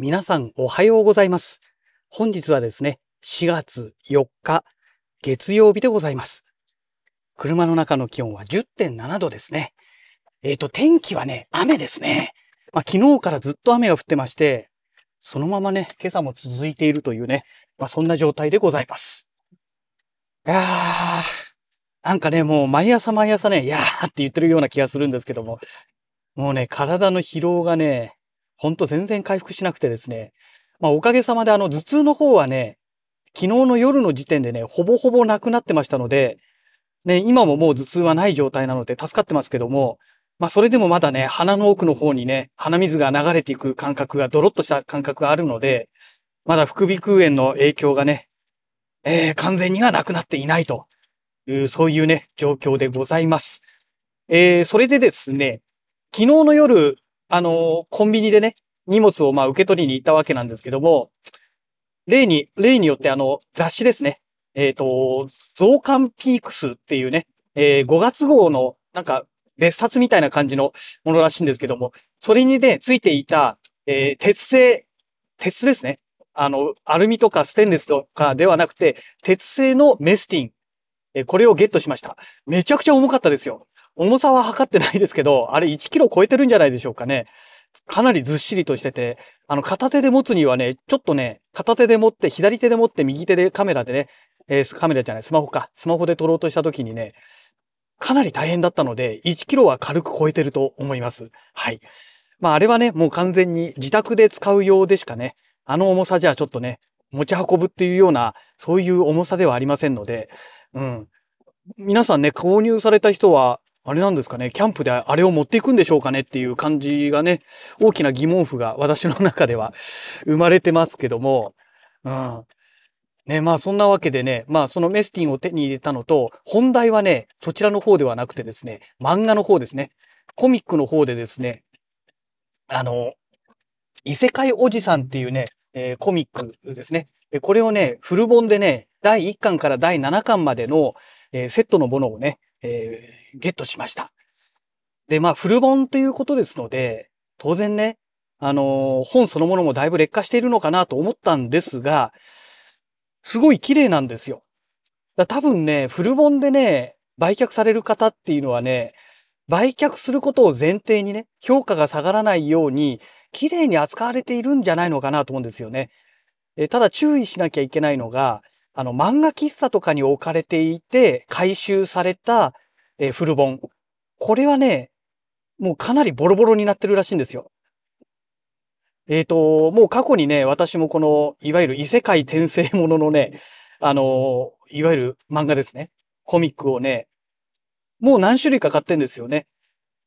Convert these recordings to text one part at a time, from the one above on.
皆さんおはようございます。本日はですね、4月4日、月曜日でございます。車の中の気温は10.7度ですね。えっ、と、天気はね、雨ですね。まあ、昨日からずっと雨が降ってまして、そのままね、今朝も続いているというね、まあ、そんな状態でございます。いやー、なんかね、もう毎朝毎朝ね、いやーって言ってるような気がするんですけども、もうね、体の疲労がね、ほんと全然回復しなくてですね。まあおかげさまであの頭痛の方はね、昨日の夜の時点でね、ほぼほぼなくなってましたので、ね、今ももう頭痛はない状態なので助かってますけども、まあそれでもまだね、鼻の奥の方にね、鼻水が流れていく感覚が、ドロッとした感覚があるので、まだ副鼻腔炎の影響がね、えー、完全にはなくなっていないという、そういうね、状況でございます。えー、それでですね、昨日の夜、あのーコンビニでね、荷物をまあ受け取りに行ったわけなんですけども、例に、例によってあの、雑誌ですね。えっ、と、増刊ピークスっていうね、えー5月号のなんか別冊みたいな感じのものらしいんですけども、それにね、ついていた、えー鉄製、鉄ですね。あの、アルミとかステンレスとかではなくて、鉄製のメスティン。えーこれをゲットしました。めちゃくちゃ重かったですよ。重さは測ってないですけど、あれ1キロ超えてるんじゃないでしょうかね。かなりずっしりとしてて、あの、片手で持つにはね、ちょっとね、片手で持って、左手で持って、右手でカメラでね、えーカメラじゃない、スマホか。スマホで撮ろうとした時にね、かなり大変だったので、1キロは軽く超えてると思います。はい。まあ、あれはね、もう完全に自宅で使う用でしかね、あの重さじゃちょっとね、持ち運ぶっていうような、そういう重さではありませんので、うん。皆さんね、購入された人は、あれなんですかね、キャンプであれを持っていくんでしょうかねっていう感じがね、大きな疑問符が私の中では 生まれてますけども、うん。ね、まあそんなわけでね、まあそのメスティンを手に入れたのと、本題はね、そちらの方ではなくてですね、漫画の方ですね。コミックの方でですね、あの、異世界おじさんっていうね、えーコミックですね。これをね、フル本でね、第1巻から第7巻までの、えーセットのものをね、えーゲットしました。で、まあ、フル本ということですので、当然ね、あのー本そのものもだいぶ劣化しているのかなと思ったんですが、すごい綺麗なんですよ。だ多分ね、フル本でね、売却される方っていうのはね、売却することを前提にね、評価が下がらないように、綺麗に扱われているんじゃないのかなと思うんですよね。えただ注意しなきゃいけないのが、あの、漫画喫茶とかに置かれていて、回収された、えーフル本。これはね、もうかなりボロボロになってるらしいんですよ。えっ、と、もう過去にね、私もこの、いわゆる異世界転生もののね、あのいわゆる漫画ですね。コミックをね、もう何種類か買ってんですよね。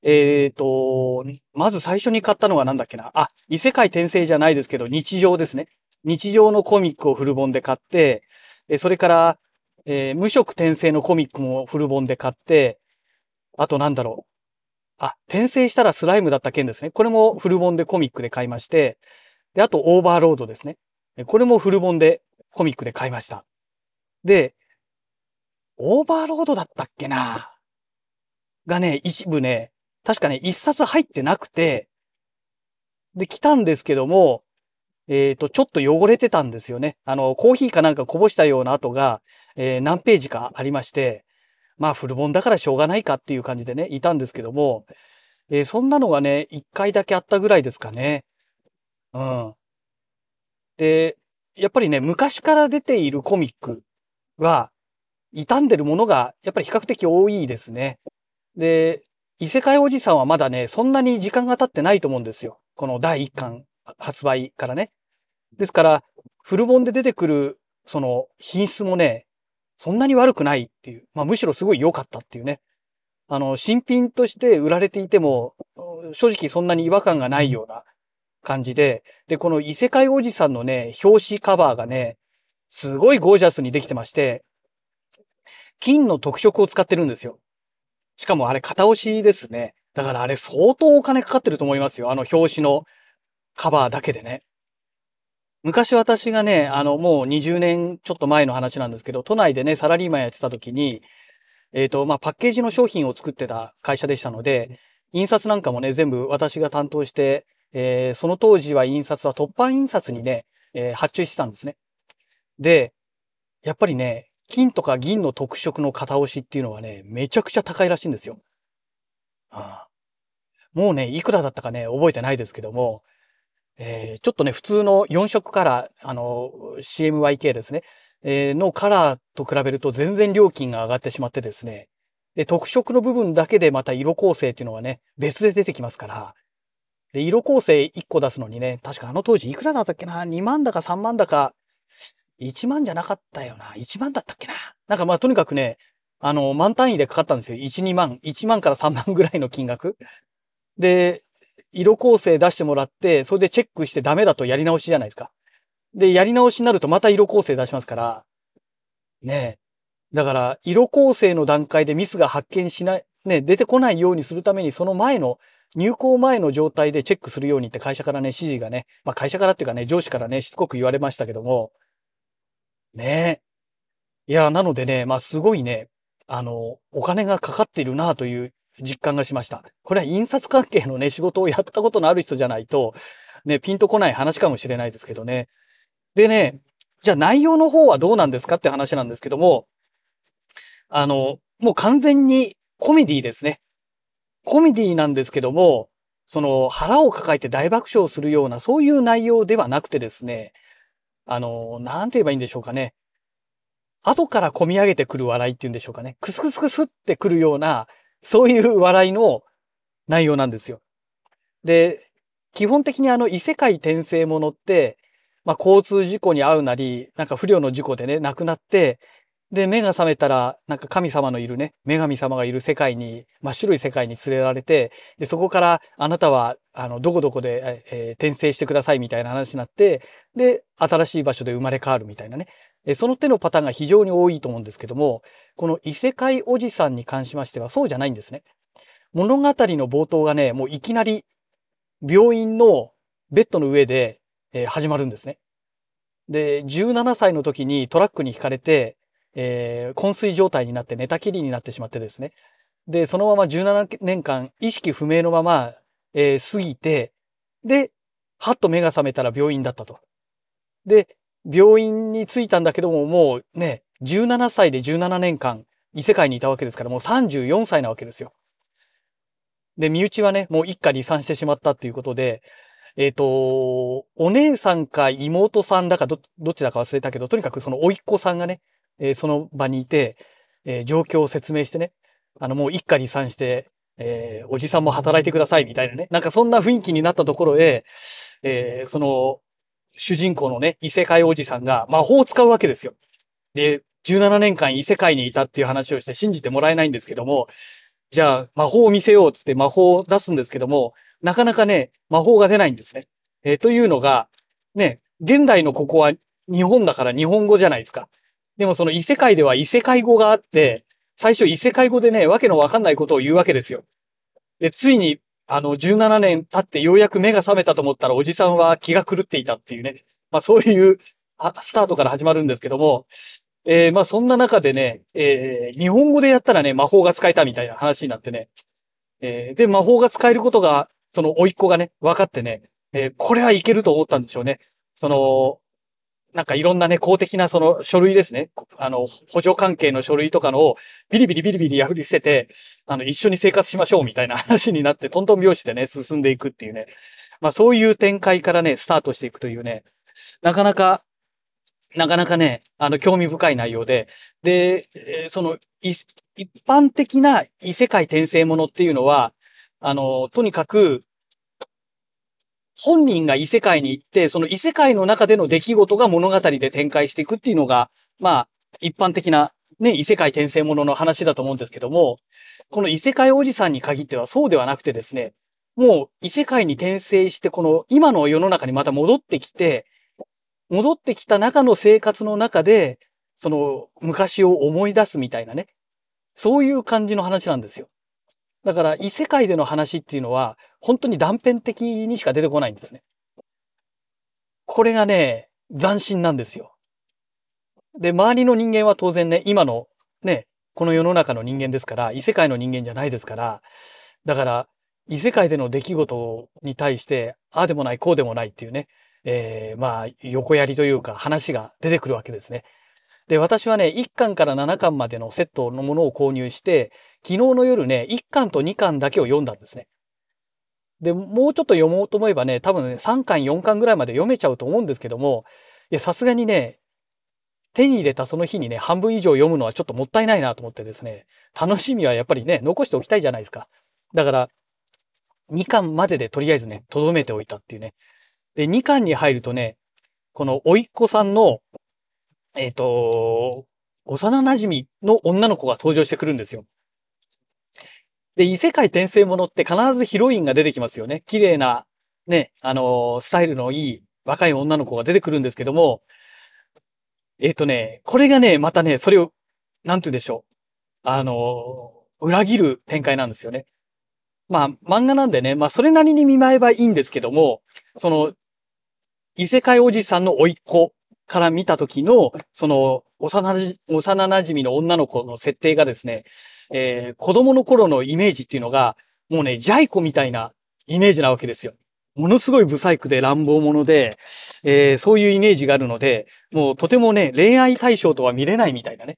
えっ、と、まず最初に買ったのはなんだっけな。あ、異世界転生じゃないですけど、日常ですね。日常のコミックをフル本で買って、それから、えー無色転生のコミックもフル本で買って、あとなんだろう。あ、転生したらスライムだった件ですね。これもフル本でコミックで買いまして、で、あとオーバーロードですね。これもフル本でコミックで買いました。で、オーバーロードだったっけな？がね、一部ね、確かね、一冊入ってなくて、で、来たんですけども、えっ、と、ちょっと汚れてたんですよね。あの、コーヒーかなんかこぼしたような跡が、えー何ページかありまして、まあ、フル本だからしょうがないかっていう感じでね、いたんですけども、えーそんなのがね、一回だけあったぐらいですかね。うん。で、やっぱりね、昔から出ているコミックは、傷んでるものが、やっぱり比較的多いですね。で、異世界おじさんはまだね、そんなに時間が経ってないと思うんですよ。この第1巻発売からね。ですから、フル本で出てくる、その品質もね、そんなに悪くないっていう。まあむしろすごい良かったっていうね。あの、新品として売られていても、正直そんなに違和感がないような感じで、で、この異世界おじさんのね、表紙カバーがね、すごいゴージャスにできてまして、金の特色を使ってるんですよ。しかもあれ片押しですね。だからあれ相当お金かかってると思いますよ。あの表紙のカバーだけでね。昔私がね、あのもう20年ちょっと前の話なんですけど、都内でね、サラリーマンやってた時に、えっ、と、まあ、パッケージの商品を作ってた会社でしたので、印刷なんかもね、全部私が担当して、えー、その当時は印刷は突版印刷にね、えー、発注してたんですね。で、やっぱりね、金とか銀の特色の型押しっていうのはね、めちゃくちゃ高いらしいんですよ。ああもうね、いくらだったかね、覚えてないですけども、えー、ちょっとね、普通の4色カラー、あの、CMYK ですね、えー、のカラーと比べると全然料金が上がってしまってですね、で、特色の部分だけでまた色構成っていうのはね、別で出てきますから、で、色構成1個出すのにね、確かあの当時いくらだったっけな ?2 万だか3万だか、1万じゃなかったよな。1万だったっけな？なんかまあとにかくね、あの、万単位でかかったんですよ。1、2万。1万から3万ぐらいの金額。で、色構成出してもらって、それでチェックしてダメだとやり直しじゃないですか。で、やり直しになるとまた色構成出しますから、ねえ。だから、色構成の段階でミスが発見しない、ね、出てこないようにするために、その前の、入校前の状態でチェックするようにって会社からね、指示がね、まあ会社からっていうかね、上司からね、しつこく言われましたけども、ねえ。いや、なのでね、まあすごいね、あの、お金がかかっているなという実感がしました。これは印刷関係のね、仕事をやったことのある人じゃないと、ね、ピンとこない話かもしれないですけどね。でね、じゃあ内容の方はどうなんですかって話なんですけども、あの、もう完全にコメディですね。コメディなんですけども、その腹を抱えて大爆笑するようなそういう内容ではなくてですね、あの、なんて言えばいいんでしょうかね。後から込み上げてくる笑いっていうんでしょうかね。クスクスクスってくるような、そういう笑いの内容なんですよ。で、基本的にあの異世界転生ものって、まあ交通事故に遭うなり、なんか不良の事故でね、亡くなって、で、目が覚めたら、なんか神様のいるね、女神様がいる世界に、真っ白い世界に連れられて、で、そこからあなたは、あの、どこどこで、えー、転生してくださいみたいな話になって、で、新しい場所で生まれ変わるみたいなね。その手のパターンが非常に多いと思うんですけども、この異世界おじさんに関しましてはそうじゃないんですね。物語の冒頭がね、もういきなり病院のベッドの上で、始まるんですね。で、17歳の時にトラックにひかれて、えー、昏睡状態になって寝たきりになってしまってですね。で、そのまま17年間意識不明のまま、えー、過ぎて、で、はっと目が覚めたら病院だったと。で、病院に着いたんだけども、もうね、17歳で17年間異世界にいたわけですから、もう34歳なわけですよ。で、身内はね、もう一家離散してしまったっていうことで、えっ、ー、と、お姉さんか妹さんだかど、どっちだか忘れたけど、とにかくその甥っ子さんがね、えー、その場にいて、えー、状況を説明してね、あの、もう一家離散して、えー、おじさんも働いてくださいみたいなね。なんかそんな雰囲気になったところへ、え、その、主人公のね、異世界おじさんが魔法を使うわけですよ。で、17年間異世界にいたっていう話をして信じてもらえないんですけども、じゃあ魔法を見せようっつって魔法を出すんですけども、なかなかね、魔法が出ないんですね。えー、というのが、ね、現代のここは日本だから日本語じゃないですか。でもその異世界では異世界語があって、最初異世界語でね、わけのわかんないことを言うわけですよ。で、ついに、あの、17年経ってようやく目が覚めたと思ったらおじさんは気が狂っていたっていうね。まあそういうスタートから始まるんですけども、えー、まあそんな中でね、えー、日本語でやったらね、魔法が使えたみたいな話になってね。えー、で、魔法が使えることが、その甥っ子がね、分かってね、え、これはいけると思ったんでしょうね。その、なんかいろんなね、公的なその書類ですね。あの、補助関係の書類とかのをビリビリビリビリ破り捨てて、あの、一緒に生活しましょうみたいな 話になって、トントン拍子でね、進んでいくっていうね。まあそういう展開からね、スタートしていくというね、なかなか、なかなかね、あの、興味深い内容で、で、その、一般的な異世界転生ものっていうのは、あの、とにかく、本人が異世界に行って、その異世界の中での出来事が物語で展開していくっていうのが、まあ、一般的なね、異世界転生ものの話だと思うんですけども、この異世界おじさんに限ってはそうではなくてですね、もう異世界に転生して、この今の世の中にまた戻ってきて、戻ってきた中の生活の中で、その昔を思い出すみたいなね、そういう感じの話なんですよ。だから異世界での話っていうのは、本当に断片的にしか出てこないんですね。これがね、斬新なんですよ。で、周りの人間は当然ね、今のね、この世の中の人間ですから、異世界の人間じゃないですから、だから、異世界での出来事に対して、ああでもない、こうでもないっていうね、えー、まあ、横やりというか話が出てくるわけですね。で、私はね、1巻から7巻までのセットのものを購入して、昨日の夜ね、1巻と2巻だけを読んだんですね。で、もうちょっと読もうと思えばね、多分ね、3巻、4巻ぐらいまで読めちゃうと思うんですけども、いや、さすがにね、手に入れたその日にね、半分以上読むのはちょっともったいないなと思ってですね、楽しみはやっぱりね、残しておきたいじゃないですか。だから、2巻まででとりあえずね、留めておいたっていうね。で、2巻に入るとね、この甥っ子さんの、えっ、ー、と、幼馴染の女の子が登場してくるんですよ。で、異世界転生ものって必ずヒロインが出てきますよね。綺麗な、ね、あのー、スタイルのいい若い女の子が出てくるんですけども、えっ、ー、とね、これがね、またね、それを、なんて言うんでしょう。あのー、裏切る展開なんですよね。まあ、漫画なんでね、まあ、それなりに見舞えばいいんですけども、その、異世界おじさんの甥っ子から見た時の、その、幼馴染の女の子の設定がですね、えー、子供の頃のイメージっていうのが、もうね、ジャイコみたいなイメージなわけですよ。ものすごい不細工で乱暴者で、えー、そういうイメージがあるので、もうとてもね、恋愛対象とは見れないみたいなね。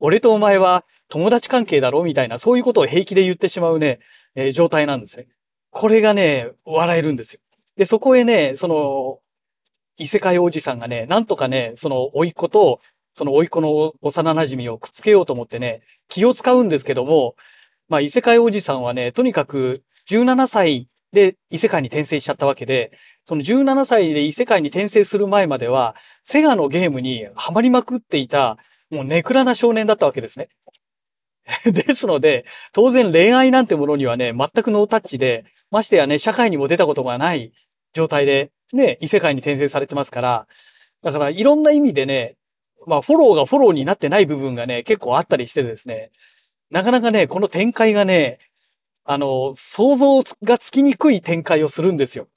俺とお前は友達関係だろみたいな、そういうことを平気で言ってしまうね、えー、状態なんですね。これがね、笑えるんですよ。で、そこへね、その、異世界おじさんがね、なんとかね、その、甥っ子と、その甥っ子の幼馴染をくっつけようと思ってね、気を使うんですけども、まあ、異世界おじさんはね、とにかく、17歳で異世界に転生しちゃったわけで、その17歳で異世界に転生する前までは、セガのゲームにハマりまくっていた、もうネクラな少年だったわけですね。ですので、当然恋愛なんてものにはね、全くノータッチで、ましてやね、社会にも出たことがない状態で、ね、異世界に転生されてますから、だからいろんな意味でね、まあフォローがフォローになってない部分がね、結構あったりしてですね、なかなかね、この展開がね、あの、想像がつきにくい展開をするんですよ。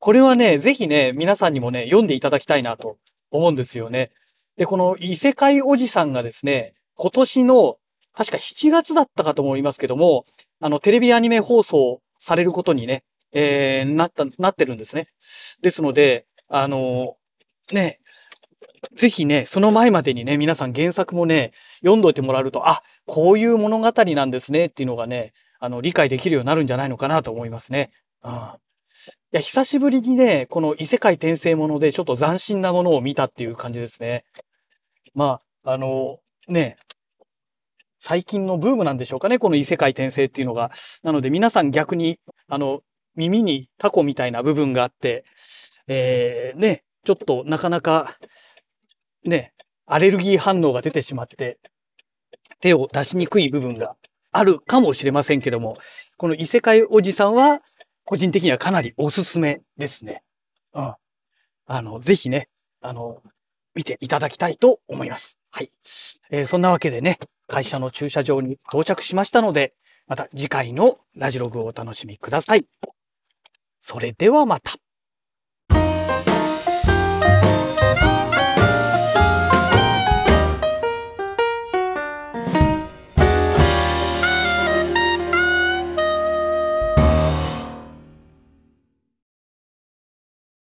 これはね、ぜひね、皆さんにもね、読んでいただきたいなと思うんですよね。で、この異世界おじさんがですね、今年の、確か7月だったかと思いますけども、あの、テレビアニメ放送されることにね、えー、なった、なってるんですね。ですので、あのー、ね、ぜひね、その前までにね、皆さん原作もね、読んどいてもらえると、あ、こういう物語なんですねっていうのがね、あの、理解できるようになるんじゃないのかなと思いますね。うん。いや、久しぶりにね、この異世界転生ものでちょっと斬新なものを見たっていう感じですね。まあ、あの、ね、最近のブームなんでしょうかね、この異世界転生っていうのが。なので皆さん逆に、あの、耳にタコみたいな部分があって、えー、ね、ちょっとなかなか、ね、アレルギー反応が出てしまって、手を出しにくい部分があるかもしれませんけども、この異世界おじさんは、個人的にはかなりおすすめですね。うん。あの、ぜひね、あの、見ていただきたいと思います。はい。えー、そんなわけでね、会社の駐車場に到着しましたので、また次回のラジログをお楽しみください。それではまた。